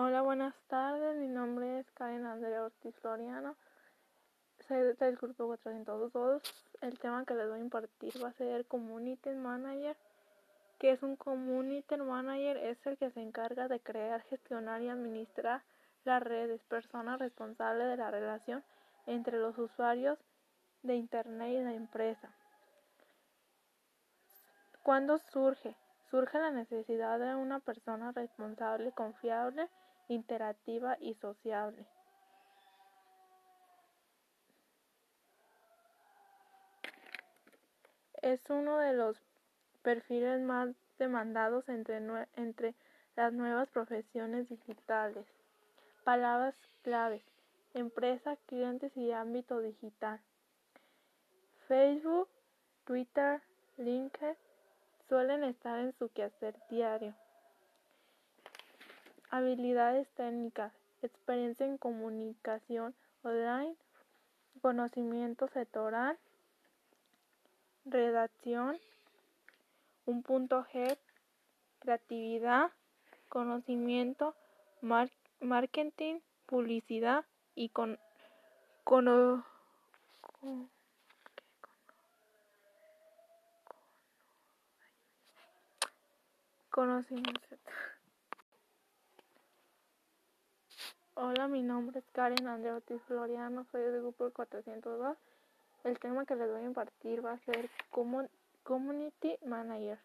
Hola, buenas tardes. Mi nombre es Karen Andrea Ortiz Floriano. Soy del grupo 402. El tema que les voy a impartir va a ser Community Manager. ¿Qué es un Community Manager? Es el que se encarga de crear, gestionar y administrar las redes, persona responsable de la relación entre los usuarios de Internet y la empresa. ¿Cuándo surge? Surge la necesidad de una persona responsable, confiable, interactiva y sociable. Es uno de los perfiles más demandados entre, entre las nuevas profesiones digitales. Palabras claves. Empresa, clientes y ámbito digital. Facebook, Twitter, LinkedIn suelen estar en su quehacer diario. Habilidades técnicas, experiencia en comunicación online, conocimiento sectoral, redacción, un punto G, creatividad, conocimiento, marketing, publicidad y con, con, conocimiento. Hola, mi nombre es Karen Andrea Ortiz Floriano, soy del grupo 402. El tema que les voy a impartir va a ser Community Manager.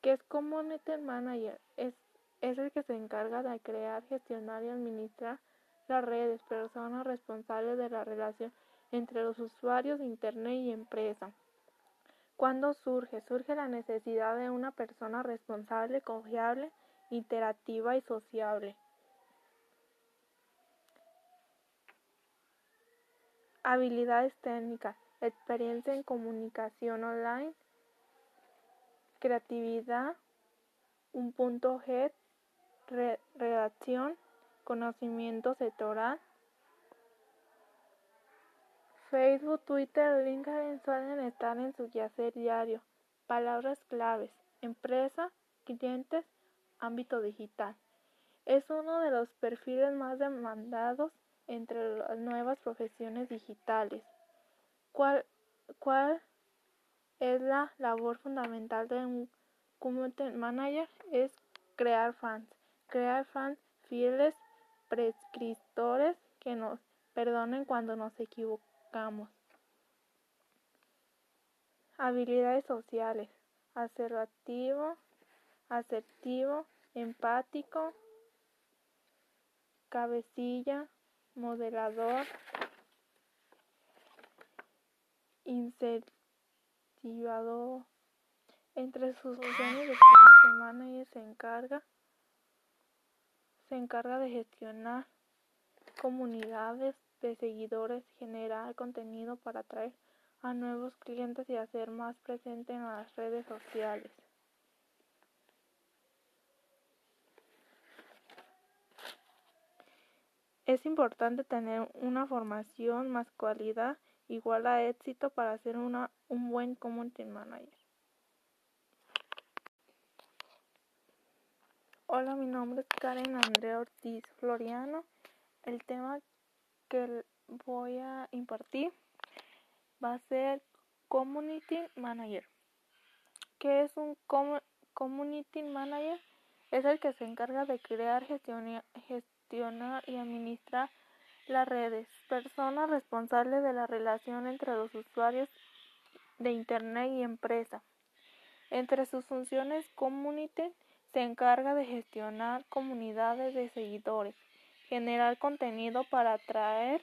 ¿Qué es Community Manager? Es, es el que se encarga de crear, gestionar y administrar las redes, personas responsables de la relación entre los usuarios de Internet y empresa. ¿Cuándo surge? Surge la necesidad de una persona responsable, confiable, interactiva y sociable. Habilidades técnicas, experiencia en comunicación online, creatividad, un punto G, redacción, conocimiento sectoral. Facebook, Twitter, LinkedIn suelen estar en su quehacer diario. Palabras claves, empresa, clientes, ámbito digital. Es uno de los perfiles más demandados entre las nuevas profesiones digitales. ¿Cuál, ¿Cuál es la labor fundamental de un community manager? Es crear fans. Crear fans fieles, prescriptores que nos perdonen cuando nos equivocamos. Habilidades sociales. Asertivo, asertivo, empático, cabecilla, moderador, incentivador. Entre sus funciones de se encarga se encarga de gestionar comunidades de seguidores, generar contenido para atraer a nuevos clientes y hacer más presente en las redes sociales. Es importante tener una formación más cualidad igual a éxito para ser una, un buen community manager. Hola, mi nombre es Karen Andrea Ortiz Floriano. El tema que voy a impartir va a ser Community Manager. ¿Qué es un Community Manager? Es el que se encarga de crear, gestionar, y administrar las redes, persona responsable de la relación entre los usuarios de Internet y empresa. Entre sus funciones, Community se encarga de gestionar comunidades de seguidores, generar contenido para atraer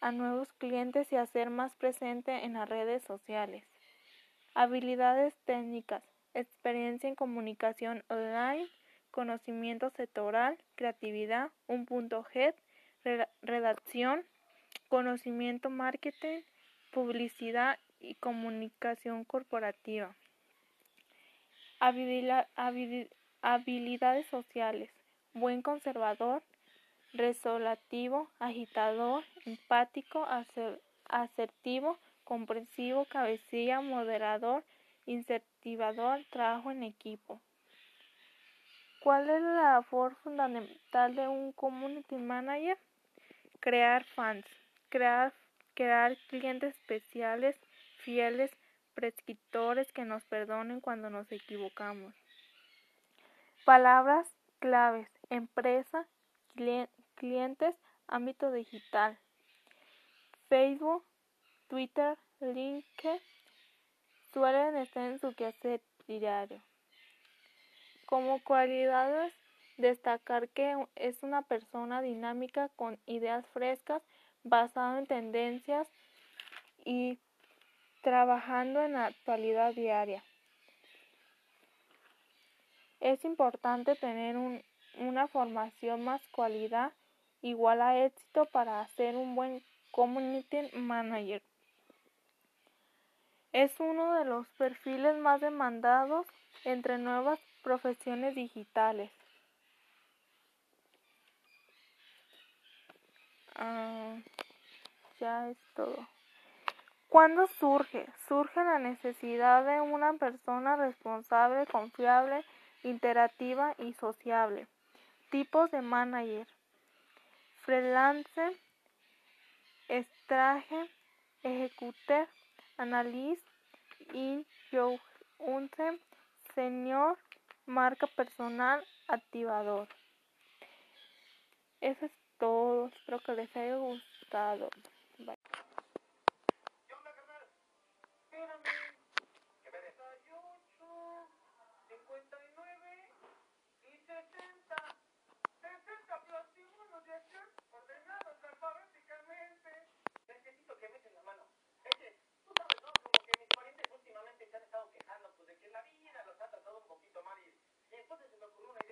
a nuevos clientes y hacer más presente en las redes sociales. Habilidades técnicas, experiencia en comunicación online, conocimiento sectoral, creatividad, un punto G, redacción, conocimiento marketing, publicidad y comunicación corporativa. habilidades sociales, buen conservador, resolutivo, agitador, empático, asertivo, comprensivo, cabecilla, moderador, incentivador, trabajo en equipo. ¿Cuál es la labor fundamental de un community manager? Crear fans, crear, crear clientes especiales, fieles, prescriptores que nos perdonen cuando nos equivocamos. Palabras claves, empresa, clientes, ámbito digital. Facebook, Twitter, LinkedIn suelen estar en su quehacer diario. Como cualidades, destacar que es una persona dinámica con ideas frescas, basada en tendencias y trabajando en la actualidad diaria. Es importante tener una formación más cualidad igual a éxito para ser un buen community manager. Es uno de los perfiles más demandados entre nuevas profesiones digitales. Ah, ya es todo. ¿Cuándo surge? Surge la necesidad de una persona responsable, confiable, interactiva y sociable. Tipos de manager. Freelance, extraje, ejecutor, analista, y unce, señor, marca personal, activador. Eso es todo, espero que les haya gustado.